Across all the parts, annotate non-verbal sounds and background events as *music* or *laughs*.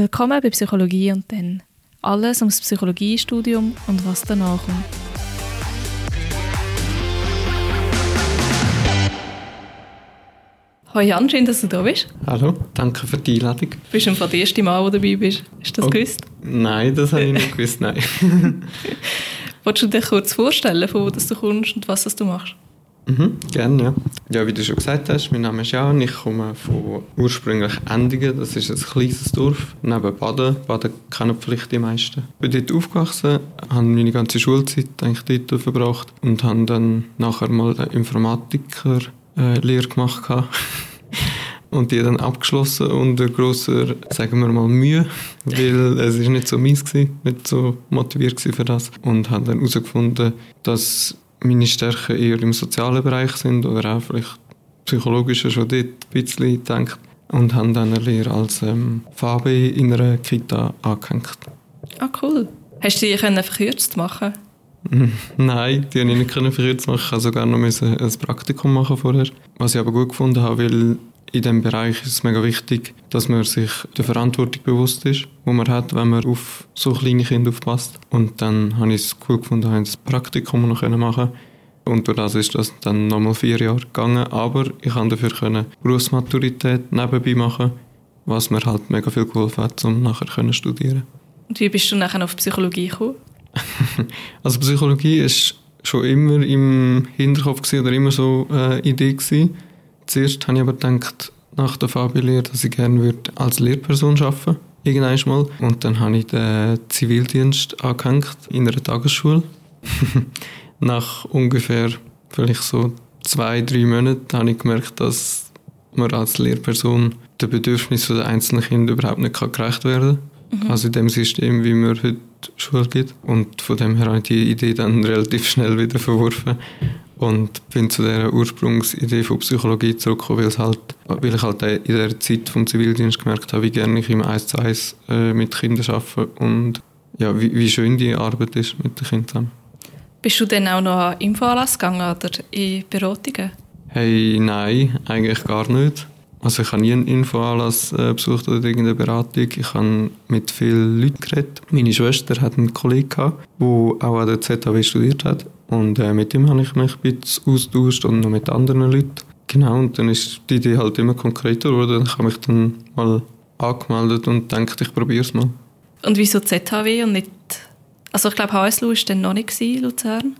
Willkommen bei Psychologie und dann. Alles ums Psychologiestudium und was danach kommt. Hallo Jan, schön, dass du da bist. Hallo, danke für die Einladung. Bist du das erste Mal, wo du dabei bist? Hast du das oh, gewusst? Nein, das habe ich nicht gewusst, nein. *laughs* Wolltest du dir kurz vorstellen, von wo du kommst und was du machst? Mhm, gerne, ja. Ja, wie du schon gesagt hast, mein Name ist Jan, ich komme von ursprünglich Endingen, das ist ein kleines Dorf neben Baden. Baden kennen vielleicht die meisten. Ich bin dort aufgewachsen, habe meine ganze Schulzeit eigentlich dort verbracht und habe dann nachher mal eine Informatiker-Lehre gemacht. *laughs* und die dann abgeschlossen unter grosser, sagen wir mal, Mühe, weil es ist nicht so meins gewesen, nicht so motiviert für das und habe dann herausgefunden, dass meine Stärken eher im sozialen Bereich sind oder auch vielleicht psychologischer schon dort ein bisschen denkt und habe dann eine Lehre als ähm, VB in einer Kita angehängt. Ah, cool. Hast du die können verkürzt machen *laughs* Nein, die konnte ich nicht verkürzt machen. Ich musste sogar noch ein Praktikum machen vorher. Was ich aber gut gefunden habe, weil in diesem Bereich ist es mega wichtig, dass man sich der Verantwortung bewusst ist, die man hat, wenn man auf so kleine Kinder aufpasst. Und dann habe ich es cool gefunden, habe das Praktikum noch machen und durch das ist das dann nochmal vier Jahre gegangen. Aber ich konnte dafür können Berufsmaturität nebenbei machen, was mir halt mega viel geholfen hat, um nachher zu studieren. Und wie bist du nachher auf Psychologie gekommen? *laughs* also Psychologie ist schon immer im Hinterkopf gewesen, oder immer so eine Idee gewesen. Zuerst habe ich aber gedacht, nach der Fabi-Lehre, dass ich gerne würde als Lehrperson arbeiten irgendwann mal. Und dann habe ich den Zivildienst angehängt in einer Tagesschule. *laughs* nach ungefähr vielleicht so zwei, drei Monaten habe ich gemerkt, dass man als Lehrperson den Bedürfnissen der einzelnen Kinder überhaupt nicht gerecht werden kann. Mhm. Also in dem System, wie man heute Schule gibt. Und von dem her habe ich die Idee dann *laughs* relativ schnell wieder verworfen und bin zu der Ursprungsidee von Psychologie zurückgekommen, weil, es halt, weil ich halt in der Zeit vom Zivildienst gemerkt habe, wie gerne ich im 1 zu 1 äh, mit Kindern arbeite und ja, wie, wie schön die Arbeit ist mit den Kindern. Bist du denn auch noch an Infoanlass gegangen oder in Beratungen? Hey, nein, eigentlich gar nicht. Also ich habe nie einen Infoanlass äh, besucht oder irgendeine Beratung. Ich habe mit vielen Leuten geredet. Meine Schwester hat einen Kollegen gehabt, der auch an der ZHW studiert hat. Und äh, mit ihm habe ich mich ein bisschen austauscht und noch mit anderen Leuten. Genau, und dann ist die Idee halt immer konkreter geworden. Ich habe mich dann mal angemeldet und gedacht, ich probiere es mal. Und wieso ZHW und nicht... Also ich glaube, HSLU war dann noch nicht in Luzern.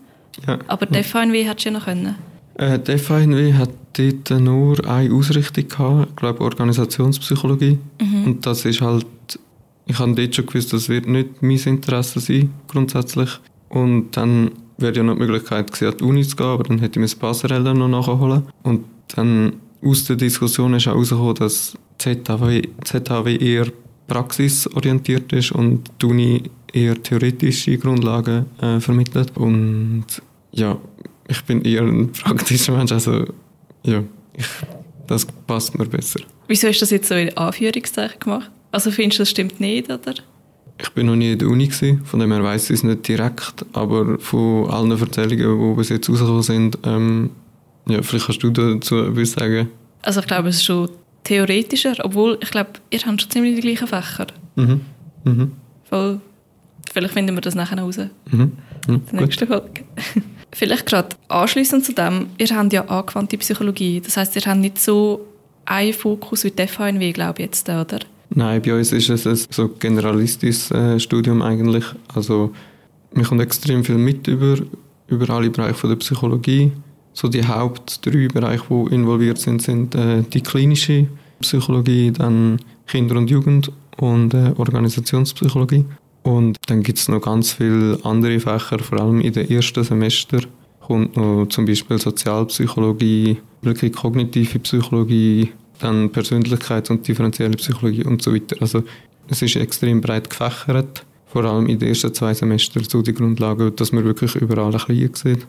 Ja. Aber die FHNW hättest du ja noch können. Äh, die FHNW hat dort nur eine Ausrichtung gehabt, ich glaube Organisationspsychologie. Mhm. Und das ist halt... Ich habe dort schon gewusst, das wird nicht mein Interesse sein, grundsätzlich. Und dann wäre ja noch die Möglichkeit gewesen, an die Uni zu gehen, aber dann hätte ich mir das Passerelle noch nachholen. Und dann aus der Diskussion ist auch herausgekommen, dass ZHW, ZHW eher praxisorientiert ist und die Uni eher theoretische Grundlagen äh, vermittelt. Und ja, ich bin eher ein praktischer Mensch, also ja, ich, das passt mir besser. Wieso hast du das jetzt so in Anführungszeichen gemacht? Also findest du, das stimmt nicht, oder? Ich bin noch nie in der Uni, gewesen, von dem her weiss ich es nicht direkt, aber von allen Erzählungen, die bis jetzt rausgekommen sind, ähm, ja, vielleicht kannst du dazu etwas sagen. Also ich glaube, es ist schon theoretischer, obwohl ich glaube, ihr habt schon ziemlich die gleichen Fächer. Mhm. Mhm. Voll. Vielleicht finden wir das nachher raus. Mhm. Mhm. Die nächste Folge. *laughs* Vielleicht gerade anschließend zu dem, ihr habt ja angewandte Psychologie, das heißt, ihr habt nicht so einen Fokus wie die FHNW, glaube ich jetzt, oder? Nein, bei uns ist es ein so generalistisches äh, Studium eigentlich. Also man kommt extrem viel mit über, über alle Bereiche der Psychologie. So die Haupt drei Bereiche, die involviert sind, sind äh, die klinische Psychologie, dann Kinder- und Jugend und äh, Organisationspsychologie. Und dann gibt es noch ganz viele andere Fächer, vor allem in den ersten Semester kommt noch zum Beispiel Sozialpsychologie, kognitive Psychologie, dann Persönlichkeits- und differenzielle Psychologie und so weiter. Also es ist extrem breit gefächert, vor allem in den ersten zwei Semestern so die Grundlage, dass man wirklich überall ein bisschen sieht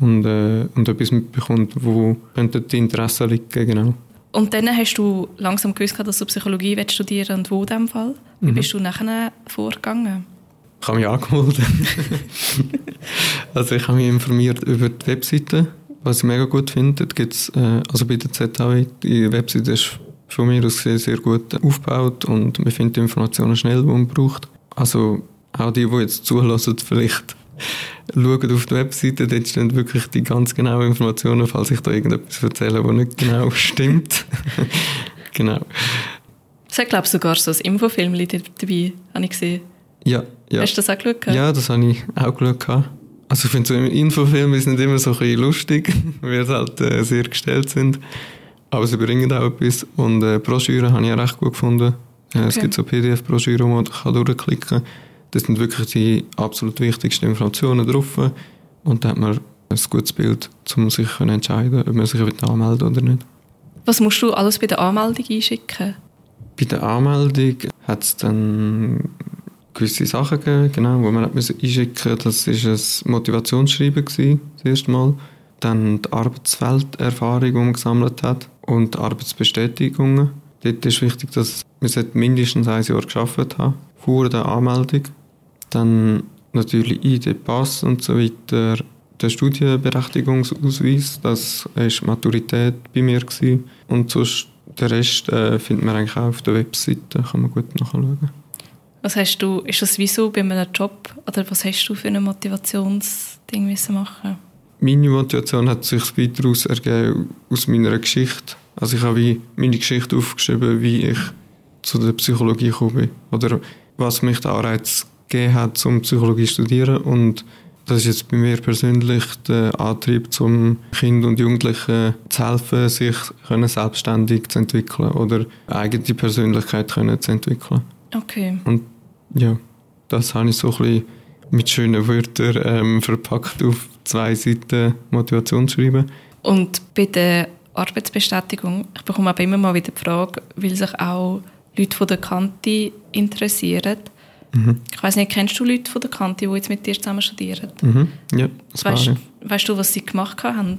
und, äh, und etwas mitbekommt, wo könnte die Interessen liegen, genau. Und dann hast du langsam gewusst, dass du Psychologie studieren und wo in diesem Fall? Wie mhm. bist du nachher vorgegangen? Ich habe mich angemeldet. *laughs* also ich habe mich informiert über die Webseite was ich mega gut finde, dort gibt's, äh, also bei der ZHW, die Webseite ist von mir aus gesehen sehr gut aufgebaut und man findet die Informationen schnell, die man braucht. Also auch die, die jetzt zulassen, vielleicht schauen auf die Webseite, dort stehen wirklich die ganz genauen Informationen, falls ich da irgendetwas erzähle, was nicht genau *laughs* stimmt. *laughs* genau. Es hat, glaube ich, sogar so ein Infofilm dabei, habe ich gesehen. Ja, ja. Hast du das auch geschaut? Ja, das habe ich auch geschaut. Also ich finde so Infofilme sind immer so ein bisschen lustig, *laughs* weil sie halt äh, sehr gestellt sind. Aber sie bringen auch etwas. Und äh, Broschüren habe ich auch recht gut gefunden. Äh, okay. Es gibt so PDF-Broschüren, wo man durchklicken kann. Das sind wirklich die absolut wichtigsten Informationen drauf. Und dann hat man ein gutes Bild, um sich zu entscheiden, ob man sich anmelden oder nicht. Was musst du alles bei der Anmeldung einschicken? Bei der Anmeldung hat es dann gewisse Sachen gegeben, genau, die man einschicken musste. Das war ein Motivationsschreiben, gewesen, das erste Mal. Dann die Arbeitswelterfahrung, die man gesammelt hat und die Arbeitsbestätigungen. Dort ist wichtig, dass man mindestens ein Jahr geschafft haben vor der Anmeldung. Dann natürlich ID-Pass und so weiter. Der Studienberechtigungsausweis, das war Maturität bei mir. Gewesen. Und sonst, den Rest äh, findet man eigentlich auch auf der Webseite, kann man gut nachschauen. Was hast du, ist das wieso bei einem Job oder was hast du für ein Motivationsding müssen machen? Meine Motivation hat sich daraus ergeben aus meiner Geschichte. Also ich habe wie meine Geschichte aufgeschrieben, wie ich zu der Psychologie gekommen bin. Oder was mich der Anreiz gegeben hat, zum Psychologie zu studieren. Und das ist jetzt bei mir persönlich der Antrieb, zum Kind und Jugendlichen zu helfen, sich können selbstständig zu entwickeln oder eine eigene Persönlichkeit können zu entwickeln. Okay. Und ja, das habe ich so ein bisschen mit schönen Wörtern ähm, verpackt auf zwei Seiten Motivationsschreiben. Und bei der Arbeitsbestätigung, ich bekomme aber immer mal wieder die Frage, weil sich auch Leute von der Kante interessieren. Mhm. Ich weiß nicht, kennst du Leute von der Kante, die jetzt mit dir zusammen studieren? Mhm. Ja, das weißt, weißt du, was sie gemacht haben?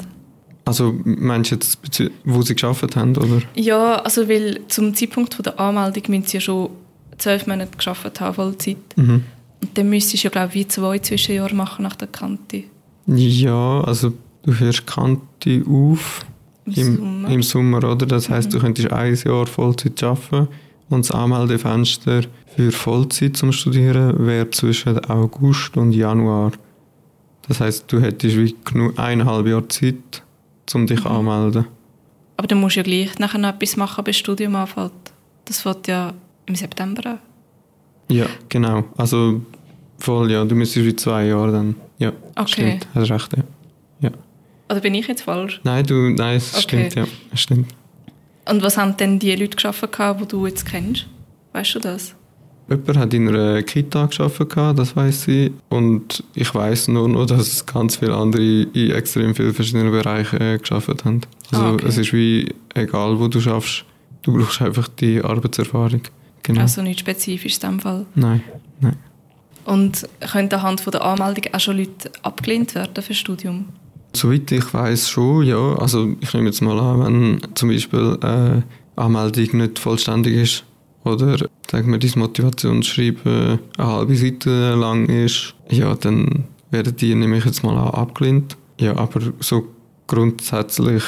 Also meinst du jetzt, wo sie geschafft haben, oder? Ja, also weil zum Zeitpunkt der Anmeldung müssen sie ja schon zwölf Monate geschafft haben, Vollzeit. Mhm. Und dann müsstest du ja, glaube ich, wie zwei Zwischenjahre machen nach der Kante. Ja, also du hörst Kante auf im, im, Sommer. im Sommer. oder? Das heißt, mhm. du könntest ein Jahr Vollzeit arbeiten und das Anmeldefenster für Vollzeit zum Studieren wäre zwischen August und Januar. Das heißt, du hättest wie genug eineinhalb Jahre Zeit, um dich mhm. anzumelden. Aber du musst ja gleich nachher noch etwas machen, bis das Studium anfängt. Das fängt ja im September an. Ja, genau. Also voll, ja. Du müsstest wie zwei Jahre dann. Ja, okay. stimmt. Hast recht, ja. ja. Oder bin ich jetzt falsch? Nein, du, nein, es okay. stimmt, ja. Es stimmt. Und was haben denn die Leute geschaffen, die du jetzt kennst? Weißt du das? Jemand hat in einer Kita geschafft, das weiß ich. Und ich weiß nur noch, dass ganz viele andere in extrem vielen verschiedenen Bereichen äh, geschafft haben. Also ah, okay. es ist wie egal, wo du schaffst, du brauchst einfach die Arbeitserfahrung. Genau. Also nicht spezifisch in diesem Fall? Nein, nein. Und können anhand von der Anmeldung auch schon Leute abgelehnt werden für das Studium? Soweit ich weiß schon, ja. Also ich nehme jetzt mal an, wenn zum Beispiel eine Anmeldung nicht vollständig ist oder sagen wir, dein Motivationsschreiben eine halbe Seite lang ist, ja, dann werden die, nehme ich jetzt mal an, abgelehnt. Ja, aber so grundsätzlich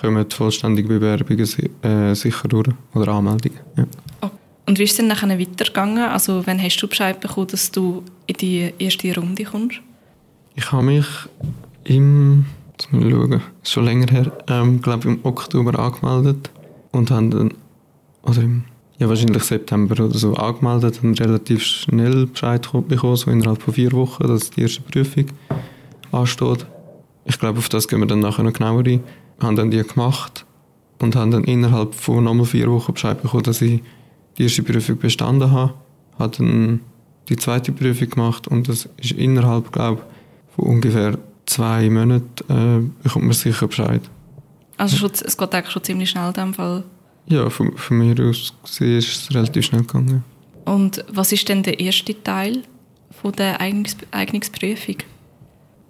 kommen vollständige Bewerbungen äh, sicher durch oder Anmeldungen. Ja. Und wie ist es dann nachher weitergegangen? Also wann hast du Bescheid bekommen, dass du in die erste Runde kommst? Ich habe mich im, jetzt ich schauen, schon länger her, ähm, glaube im Oktober angemeldet und haben dann, oder im, ja wahrscheinlich September oder so angemeldet und relativ schnell Bescheid bekommen, so innerhalb von vier Wochen, dass die erste Prüfung ansteht. Ich glaube, auf das gehen wir dann nachher noch genauer ein. Haben dann die gemacht und haben dann innerhalb von nochmal vier Wochen Bescheid bekommen, dass ich die erste Prüfung bestanden habe, habe dann die zweite Prüfung gemacht und das ist innerhalb, glaube von ungefähr zwei Monaten äh, bekommt man sicher Bescheid. Also schon, es geht eigentlich schon ziemlich schnell in dem Fall? Ja, von, von mir aus gesehen ist es relativ schnell gegangen. Und was ist denn der erste Teil von der Eignungs Eignungsprüfung?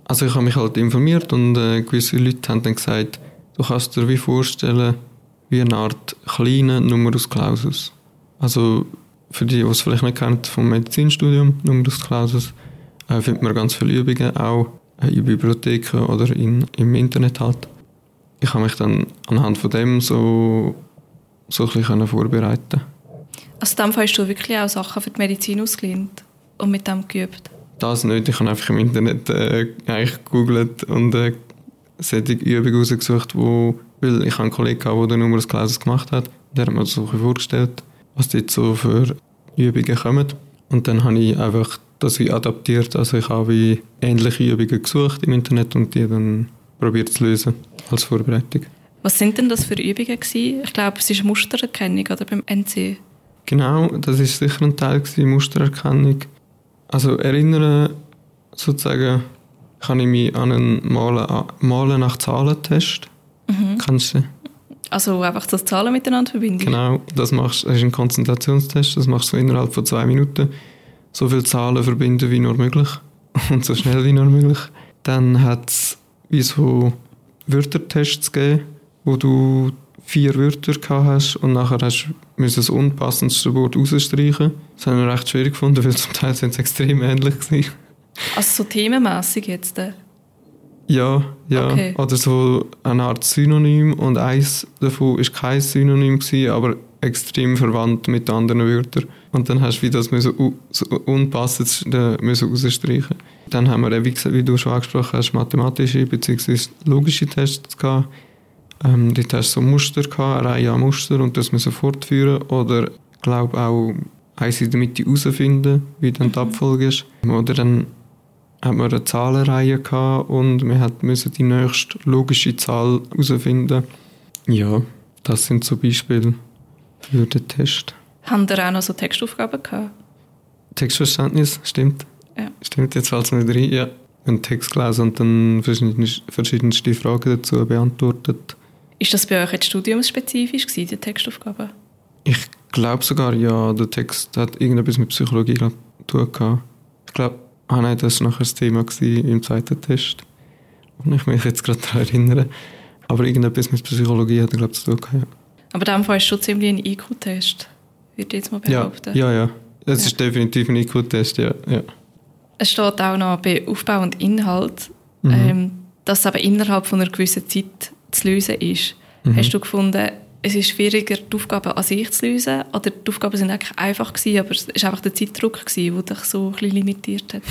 Also ich habe mich halt informiert und äh, gewisse Leute haben dann gesagt, du kannst dir wie vorstellen, wie eine Art kleiner Numerus Clausus. Also für die, die es vielleicht nicht kennen, vom Medizinstudium, Numerus Clausus, äh, findet man ganz viele Übungen, auch in Bibliotheken oder in, im Internet halt. Ich habe mich dann anhand von dem so so ein bisschen vorbereiten Also in dem Fall hast du wirklich auch Sachen für die Medizin ausgelernt und mit dem geübt? Das nicht, ich habe einfach im Internet äh, eigentlich gegoogelt und äh, solche Übungen rausgesucht, wo, weil ich habe einen Kollegen gehabt, der den Numerus Clausus gemacht hat, der hat mir so vorgestellt, was dort so für Übungen kommen und dann habe ich einfach das wie adaptiert, also ich habe wie ähnliche Übungen gesucht im Internet und die dann probiert zu lösen als Vorbereitung. Was sind denn das für Übungen gewesen? Ich glaube, es ist Mustererkennung oder beim NC. Genau, das ist sicher ein Teil gewesen, Mustererkennung. Also erinnern sozusagen kann ich mich an einen Malen, Malen nach Zahlen-Test. Mhm. Kannst du? Also einfach das Zahlen miteinander verbinden? Genau, das, machst, das ist ein Konzentrationstest, das machst du innerhalb von zwei Minuten. So viele Zahlen verbinden wie nur möglich *laughs* und so schnell wie nur möglich. Dann hat es wie so Wörtertests gegeben, wo du vier Wörter gehabt hast und nachher hast du das unpassendste Wort rausstreichen. Das habe ich recht schwierig gefunden, weil zum Teil sind es extrem ähnlich gewesen. Also so themenmässig jetzt? Äh? Ja, ja. Okay. Oder so eine Art Synonym und eins davon ist kein Synonym gewesen, aber extrem verwandt mit anderen Wörtern. Und dann hast du wie das müssen, so unpassend müssen rausstreichen. Dann haben wir, wie, wie du schon angesprochen hast, mathematische bzw. logische Tests gehabt. Ähm, dort hast du so Muster gehabt, eine Reihe an Muster und das müssen fortführen. Oder, ich glaube auch, eins in der Mitte herausfinden, wie dann die mhm. Abfolge ist. Oder dann hat man eine Zahlenreihe gehabt und wir mussten die nächste logische Zahl herausfinden. Ja, das sind so Beispiele für den Test. Haben ihr auch noch so Textaufgaben gehabt? Textverständnis, stimmt. Ja. Stimmt, jetzt fällt es mir rein, ja. Einen Text gelesen und dann verschiedenste Fragen dazu beantwortet. Ist das bei euch jetzt studiumsspezifisch gewesen, die Textaufgaben? Ich glaube sogar, ja. Der Text hat irgendetwas mit Psychologie glaub, zu tun gehabt. Ich glaube, ah nein, das war nachher das Thema im zweiten Test. Und ich mich jetzt gerade daran erinnere. Aber irgendetwas mit Psychologie hat er, glaube ich, zu tun gehabt, ja. Aber in dem Fall ist schon ziemlich ein IQ-Test, würde ich jetzt mal behaupten. Ja, ja. ja. Es ja. ist definitiv ein IQ-Test, ja, ja. Es steht auch noch bei Aufbau und Inhalt, mhm. ähm, dass es aber innerhalb von einer gewissen Zeit zu lösen ist. Mhm. Hast du gefunden, es ist schwieriger, die Aufgaben an sich zu lösen? Oder die Aufgaben sind eigentlich einfach gewesen, aber es war einfach der Zeitdruck, gewesen, der dich so ein bisschen limitiert hat?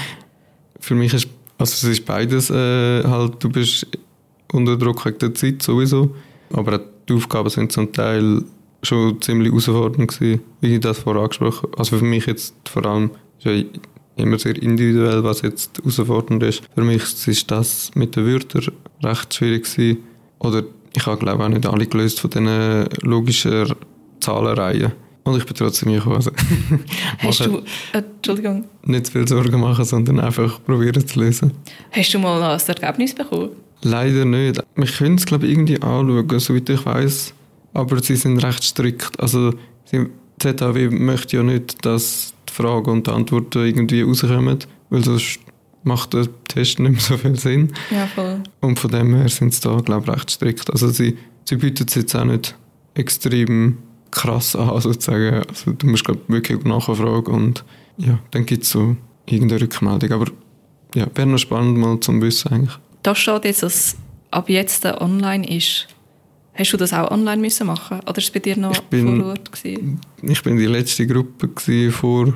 *laughs* Für mich ist, also es ist beides äh, halt, du bist unter Druck wegen der Zeit sowieso, aber die Aufgaben sind zum Teil schon ziemlich herausfordernd gewesen, wie ich das vorher angesprochen habe. Also für mich jetzt vor allem ist ja immer sehr individuell, was jetzt herausfordernd ist. Für mich ist das mit den Wörtern recht schwierig gewesen. Oder ich habe glaube auch nicht alle gelöst von diesen logischen Zahlenreihen. Und ich bin trotzdem hier Also *laughs* Hast du, äh, Entschuldigung. Nicht zu viel Sorgen machen, sondern einfach probieren zu lösen. Hast du mal ein Ergebnis bekommen? Leider nicht. Wir können es glaube ich irgendwie anschauen, soweit ich weiß. Aber sie sind recht strikt. Also die ZHW möchte ja nicht, dass die Fragen und die Antworten irgendwie rauskommen, weil sonst macht der Test nicht mehr so viel Sinn. Ja, voll. Und von dem her sind sie da, glaube ich, recht strikt. Also sie, sie bieten es jetzt auch nicht extrem krass an, *laughs* sozusagen. Also du musst, glaube wirklich nachfragen und ja, dann gibt es so irgendeine Rückmeldung. Aber ja, wäre noch spannend mal zum Wissen eigentlich. Da steht jetzt, dass ab jetzt online ist. Hast du das auch online müssen machen oder war es bei dir noch bin, vor Ort? Gewesen? Ich bin die letzte Gruppe vor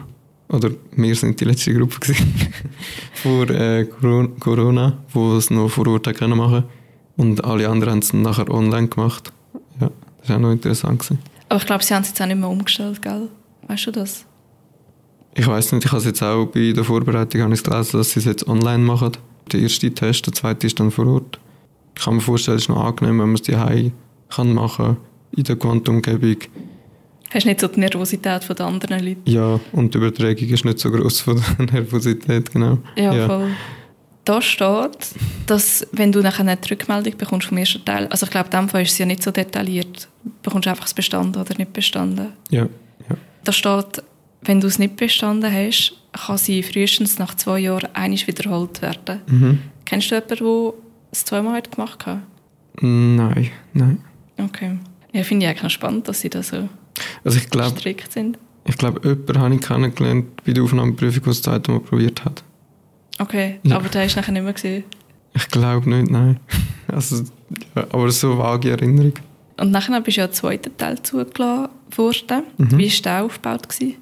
oder wir sind die letzte Gruppe *laughs* vor äh, Corona, wo es noch vor Ort können machen und alle anderen haben es nachher online gemacht. Ja, das war auch noch interessant. Gewesen. Aber ich glaube, sie haben es jetzt auch nicht mehr umgestellt, gell? Weißt du das? Ich weiß nicht, ich habe es jetzt auch bei der Vorbereitung gelesen, dass sie es jetzt online machen. Der erste Test, der zweite ist dann vor Ort. Ich kann mir vorstellen, es ist noch angenehm, wenn man es daheim kann machen in der Quantumgebung Hast nicht so die Nervosität von den anderen Leuten. Ja, und die Übertragung ist nicht so groß von der *laughs* Nervosität, genau. Ja, ja, voll. Da steht, dass wenn du nachher eine Rückmeldung bekommst vom ersten Teil, also ich glaube, in dem Fall ist es ja nicht so detailliert, bekommst du einfach es bestanden oder nicht bestanden. Ja, ja. Da steht, wenn du es nicht bestanden hast, kann sie frühestens nach zwei Jahren einig wiederholt werden. Mhm. Kennst du jemanden, der es zweimal gemacht hat? Nein, nein. Okay. Ja, finde ich eigentlich noch spannend, dass sie das so also ich glaub, strikt sind. Ich glaube, jemanden habe ich kennengelernt bei der Aufnahmeprüfung, der es das Mal probiert hat. Okay, ja. aber der ist nachher nicht mehr gesehen. Ich glaube nicht, nein. *laughs* Also, ja, aber so vage Erinnerung. Und nachher bist du ja einen zweiten Teil zugelassen worden. Mhm. Wie war der aufgebaut? Gewesen?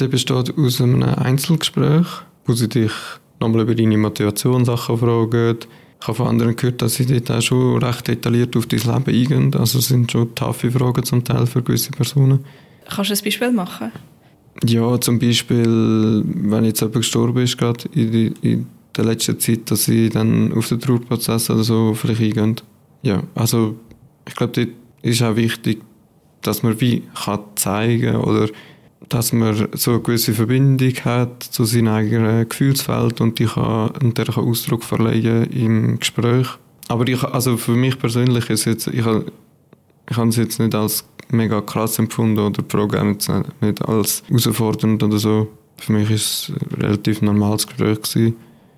Der besteht aus einem Einzelgespräch, wo sie dich nochmal über deine Motivationssachen fragen. Ich habe von anderen gehört, dass sie dort auch schon recht detailliert auf dein Leben eingehen. Also es sind schon taffe Fragen zum Teil für gewisse Personen. Kannst du ein Beispiel machen? Ja, zum Beispiel, wenn jetzt jemand gestorben ist, gerade in, in der letzten Zeit, dass sie dann auf den Trauerprozess oder so vielleicht eingehen. Ja, also ich glaube, dort ist auch wichtig, dass man wie kann zeigen oder dass man so eine gewisse Verbindung hat zu seinem eigenen Gefühlsfeld und die kann, und der kann Ausdruck verleihen im Gespräch. Aber ich, also für mich persönlich ist jetzt, ich, ich habe es jetzt nicht als mega krass empfunden oder die Frage nicht als herausfordernd oder so. Für mich ist es ein relativ normales Gespräch gewesen.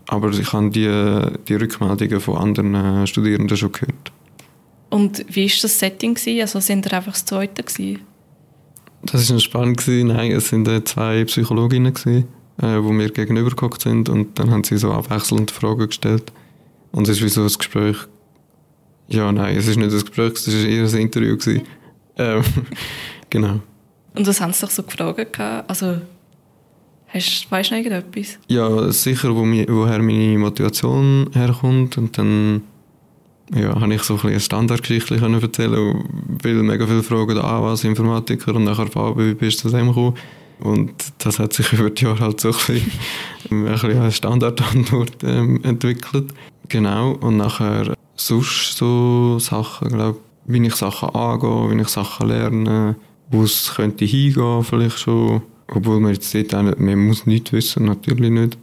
Aber ich habe die, die Rückmeldungen von anderen Studierenden schon gehört. Und wie war das Setting? Also sind ihr einfach das Zweite? Gewesen? Das war spannend. Nein, es waren zwei Psychologinnen, gewesen, äh, die mir gegenübergeguckt sind und dann haben sie so abwechselnd Fragen gestellt. Und es ist wie so ein Gespräch. Ja, nein, es ist nicht ein Gespräch, es war eher ein Interview. Gewesen. Ähm, *laughs* genau. Und was haben sie doch so gefragt? Also, hast, weißt du noch irgendetwas? Ja, sicher, wo, woher meine Motivation herkommt und dann ja, habe ich so ein eine Standardgeschichte erzählen weil mega viele fragen, ah, was Informatiker und nachher Fabi, wie bist du zu dem gekommen? Und das hat sich *laughs* über die Jahre halt so ein bisschen, ein bisschen eine Standardantwort ähm, entwickelt. Genau, und nachher sonst so Sachen, glaube wie ich Sachen angehe, wie ich Sachen lerne, wo es könnte hingehen vielleicht schon. Obwohl man jetzt dort auch nicht, man muss nichts wissen, natürlich nicht.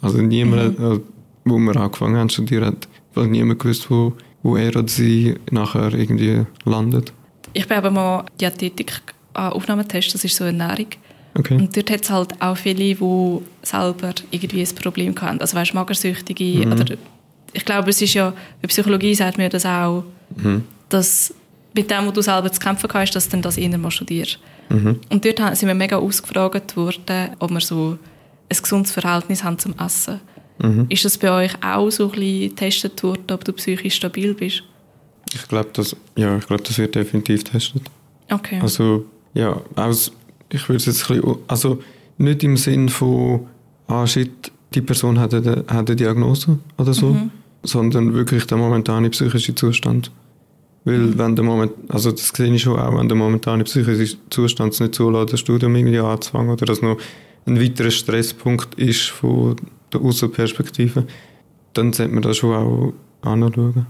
Also niemand, mhm. wo wir angefangen haben zu studieren, hat weil niemand gewusst, wo, wo er oder sie nachher irgendwie landet. Ich bin aber mal Diätetik an Aufnahmetest, das ist so eine Ernährung. Okay. Und dort hat es halt auch viele, die selber irgendwie ein Problem hatten. Also weißt, Magersüchtige mhm. oder ich glaube, es ist ja, bei Psychologie sagt mir das auch, mhm. dass mit dem, was du selber zu kämpfen hast, dass du das eher mal studierst. Mhm. Und dort sind wir mega ausgefragt worden, ob wir so ein gesundes Verhältnis haben zum Essen. Mhm. Ist das bei euch auch so ein bisschen getestet worden, ob du psychisch stabil bist? Ich glaube, das, ja, glaub, das wird definitiv getestet. Okay. Also, ja, aus, ich würde es jetzt ein bisschen, also nicht im Sinn von, ah shit, die Person hat eine, hat eine Diagnose oder so, mhm. sondern wirklich der momentane psychische Zustand. Weil mhm. wenn der Moment, also das sehe ich schon auch, wenn der momentane psychische Zustand es nicht zulässt, das Studium irgendwie anzufangen oder dass noch ein weiterer Stresspunkt ist von der Außenperspektive, dann sollte man das schon auch anschauen.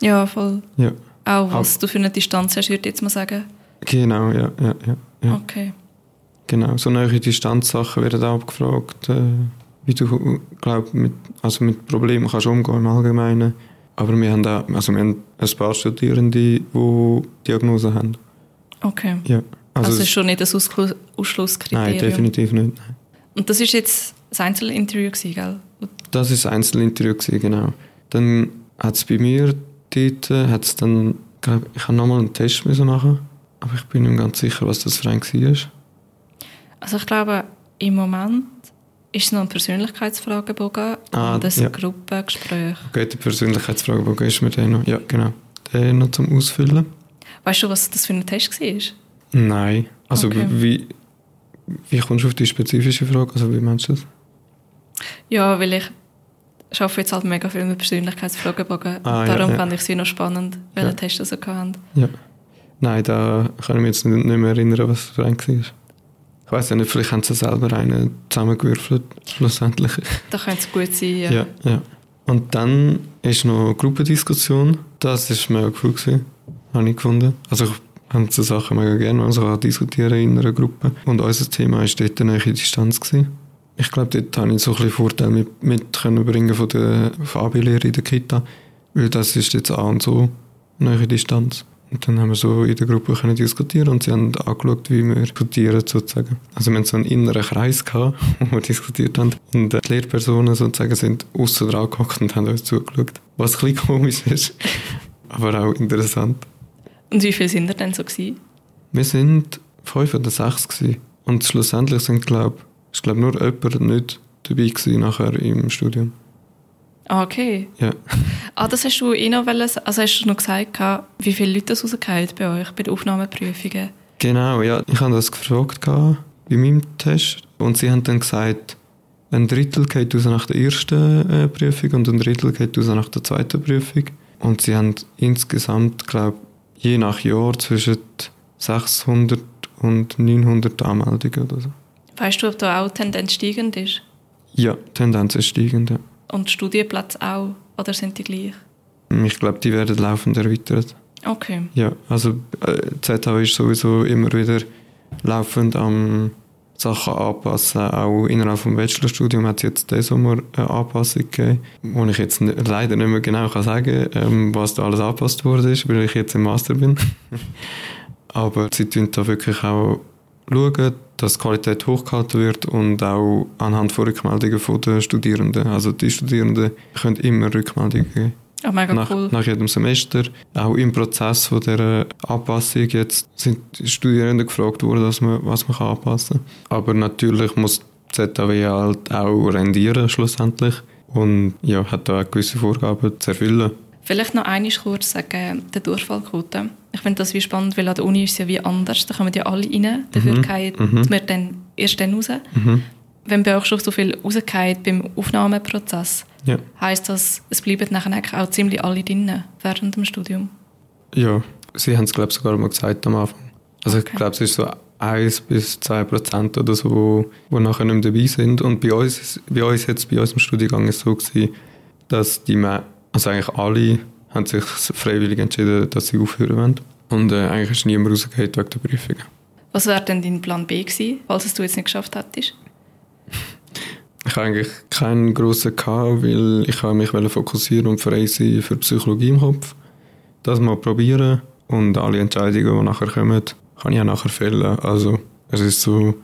Ja, voll. Ja. Auch was auch. du für eine Distanz hast, würde ich jetzt mal sagen. Genau, ja. ja, ja, ja. Okay. Genau, so neue Distanzsachen werden auch abgefragt, äh, wie du glaub, mit, also mit Problemen kannst umgehen im Allgemeinen. Aber wir haben auch also wir haben ein paar Studierende, die Diagnosen haben. Okay. Ja. Also, also ist schon nicht ein Ausschlusskriterium? Nein, definitiv nicht. Nein. Und das ist jetzt das Einzelinterview, gell? Das ist das Einzelinterview, genau. Dann hat es bei mir dort, hat's dann, glaub, ich habe nochmal einen Test müssen machen, aber ich bin nicht ganz sicher, was das für ein war. Also ich glaube, im Moment ist es noch ein Persönlichkeitsfragebogen ah, und ein ja. Gruppengespräch. Okay, der Persönlichkeitsfragebogen ist mir der noch, ja genau, der noch zum Ausfüllen. Weißt du, was das für ein Test war? Nein, also okay. wie, wie kommst du auf die spezifische Frage, also wie meinst du das? Ja, weil ich arbeite jetzt halt mega viel mit Persönlichkeitsfragebogen. Ah, Darum ja, ja. fand ich sie noch spannend, welche ja. Tests sie hatten. Ja. Nein, da kann ich mich jetzt nicht mehr erinnern, was für ein war. Ich weiß ja nicht, vielleicht haben sie selber einen zusammengewürfelt, schlussendlich. Das könnte es gut sein, ja. ja. ja. Und dann ist noch Gruppendiskussion. Das war mega cool, gewesen, habe ich gefunden. Also ich habe so Sachen mega gerne, also diskutieren in einer Gruppe. Und unser Thema war dort eine Distanz. Gewesen. Ich glaube, dort habe ich so ein bisschen Vorteil mit, mit können bringen von der Fabi-Lehre in der Kita, weil das ist jetzt A und so eine Distanz. Und dann haben wir so in der Gruppe können diskutieren und sie haben angeschaut, wie wir diskutieren sozusagen. Also wir haben so einen inneren Kreis gehabt, *laughs* wo wir diskutiert haben. Und die Lehrpersonen sozusagen sind außen dran gehockt und haben uns zugeschaut. Was ein bisschen komisch ist, *laughs* aber auch interessant. Und wie viele sind ihr denn so gewesen? Wir sind fünf oder sechs gewesen. Und schlussendlich sind, glaube ist glaube nur jemand nicht dabei gewesen nachher im Studium. Ah, okay. Ja. Ah, das hast du eh noch also hast du noch gesagt, wie viele Leute das rausgefallen bei euch, bei den Aufnahmeprüfungen? Genau, ja. Ich habe das gefragt bei meinem Test und sie haben dann gesagt, ein Drittel geht raus nach der ersten äh, Prüfung und ein Drittel geht raus nach der zweiten Prüfung. Und sie haben insgesamt, glaube je nach Jahr zwischen 600 und 900 Anmeldungen oder so. Weißt du, ob da auch Tendenz steigend ist? Ja, Tendenz ist steigend, ja. Und Studienplatz auch? Oder sind die gleich? Ich glaube, die werden laufend erweitert. Okay. Ja, also äh, ZHW ist sowieso immer wieder laufend am Sachen anpassen. Auch innerhalb des Bachelorstudiums hat es jetzt diesen Sommer eine Anpassung gegeben, wo ich jetzt leider nicht mehr genau kann sagen kann, ähm, was da alles angepasst wurde, weil ich jetzt im Master bin. *laughs* Aber sie tun da wirklich auch schauen, dass die Qualität hochgehalten wird und auch anhand von Rückmeldungen der Studierenden. Also die Studierenden können immer Rückmeldungen geben. Oh, mega nach, cool. nach jedem Semester. Auch im Prozess von dieser Anpassung jetzt sind die Studierenden gefragt worden, was man, was man kann anpassen kann. Aber natürlich muss die ZAW halt auch rendieren schlussendlich und ja, hat da auch gewisse Vorgaben zu erfüllen. Vielleicht noch einmal kurz sagen, der Durchfallquote. Ich finde das wie spannend, weil an der Uni ist es ja wie anders. Da kommen ja alle rein, dafür mhm. fallen mhm. wir dann erst dann raus. Mhm. Wenn bei euch schon so viel rausgeht beim Aufnahmeprozess, ja. heisst das, es bleiben nachher auch ziemlich alle drin während dem Studium? Ja, sie haben es glaube ich sogar mal gesagt am Anfang. Also okay. ich glaube, es ist so 1 bis 2 Prozent oder so, die nachher nicht mehr dabei sind. Und bei uns, bei uns jetzt, bei unserem Studiengang ist es so gewesen, dass die also eigentlich alle haben sich freiwillig entschieden, dass sie aufhören wollen. Und äh, eigentlich ist niemand rausgegangen wegen der Prüfungen. Was wäre denn dein Plan B gewesen, falls es du jetzt nicht geschafft hättest? *laughs* Ich habe eigentlich keinen grossen gehabt, weil ich mich fokussieren und frei sein für Psychologie im Kopf. Das mal probieren und alle Entscheidungen, die nachher kommen, kann ich auch nachher fällen. Also es ist so,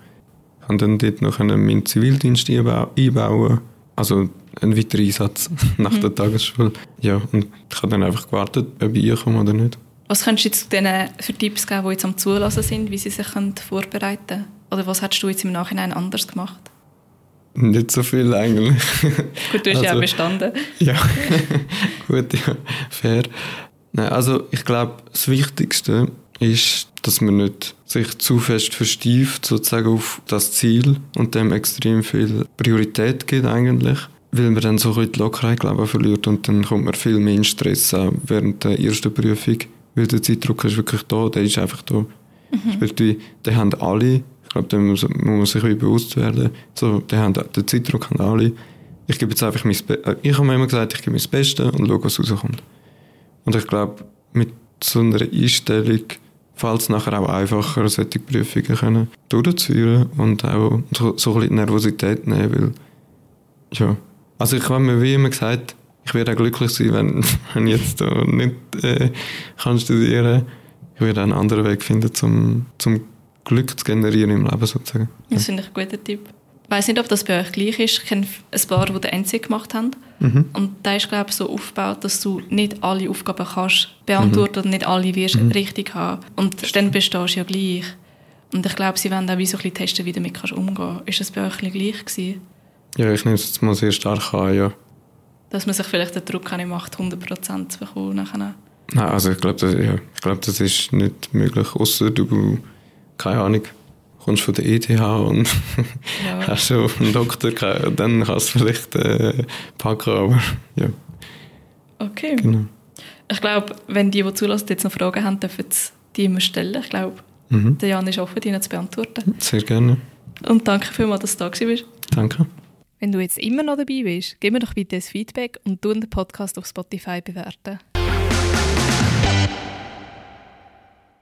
ich kann dann dort noch meinen Zivildienst einbauen. Also ein weiterer Einsatz *laughs* nach mhm. der Tagesschule. Ja, und ich habe dann einfach gewartet, ob ich komme oder nicht. Was könntest du jetzt denen für Tipps geben, die jetzt am Zulassen sind, wie sie sich vorbereiten können? Oder was hättest du jetzt im Nachhinein anders gemacht? Nicht so viel eigentlich. *laughs* Gut, du hast also, ja auch bestanden. Ja, *laughs* gut, ja, fair. Nein, also ich glaube, das Wichtigste ist, dass man nicht sich zu fest verstieft sozusagen auf das Ziel und dem extrem viel Priorität gibt eigentlich, weil man dann so ein die Lockerheit glaube verliert und dann kommt man viel mehr in Stress an während der ersten Prüfung, weil der Zeitdruck ist wirklich da, der ist einfach da. Mhm. Den haben alle glaube, da muss, man sich bewusst werden. So, die haben, den Zeitdruck haben alle. Ich gebe jetzt einfach mein Be äh, Ich habe mir immer gesagt, ich gebe mein Bestes und schaue, was rauskommt. Und ich glaube, mit so einer Einstellung fällt es nachher auch einfacher, solche Prüfungen können durchzuführen und auch so, so ein bisschen Nervosität nehmen, weil, ja. Also ich habe mir wie immer gesagt, ich werde auch glücklich sein, wenn, *laughs* wenn ich jetzt da nicht äh, kann studieren Ich werde einen anderen Weg finden, zum, zum Glück zu generieren im Leben sozusagen. Das finde ich ein guter Tipp. Ich weiß nicht, ob das bei euch gleich ist. Ich kenne ein paar, die den NC gemacht haben. Mhm. Und da ist, glaube ich, so aufgebaut, dass du nicht alle Aufgaben kannst beantworten mhm. und nicht alle wirst mhm. richtig haben. Und dann bestehst du ja gleich. Und ich glaube, sie wollen auch wie so ein bisschen testen, wie du damit kannst umgehen kannst. Ist das bei euch gleich gewesen? Ja, ich nehme es jetzt mal sehr stark an, ja. Dass man sich vielleicht den Druck nicht macht, 100% zu bekommen nachher. Nein, also ich glaube, das, ja, glaub, das ist nicht möglich, außer du keine Ahnung, kommst von der ETH und ja. *laughs* hast schon einen Doktor, dann kannst du vielleicht äh, packen, aber ja. Okay. Genau. Ich glaube, wenn die, die zulassen, jetzt noch Fragen haben, dürfen sie die immer stellen. Ich glaube, mhm. der Jan ist offen, die zu beantworten. Sehr gerne. Und danke vielmals, dass du da bist. Danke. Wenn du jetzt immer noch dabei bist, gib mir doch bitte ein Feedback und du den Podcast auf Spotify bewerten.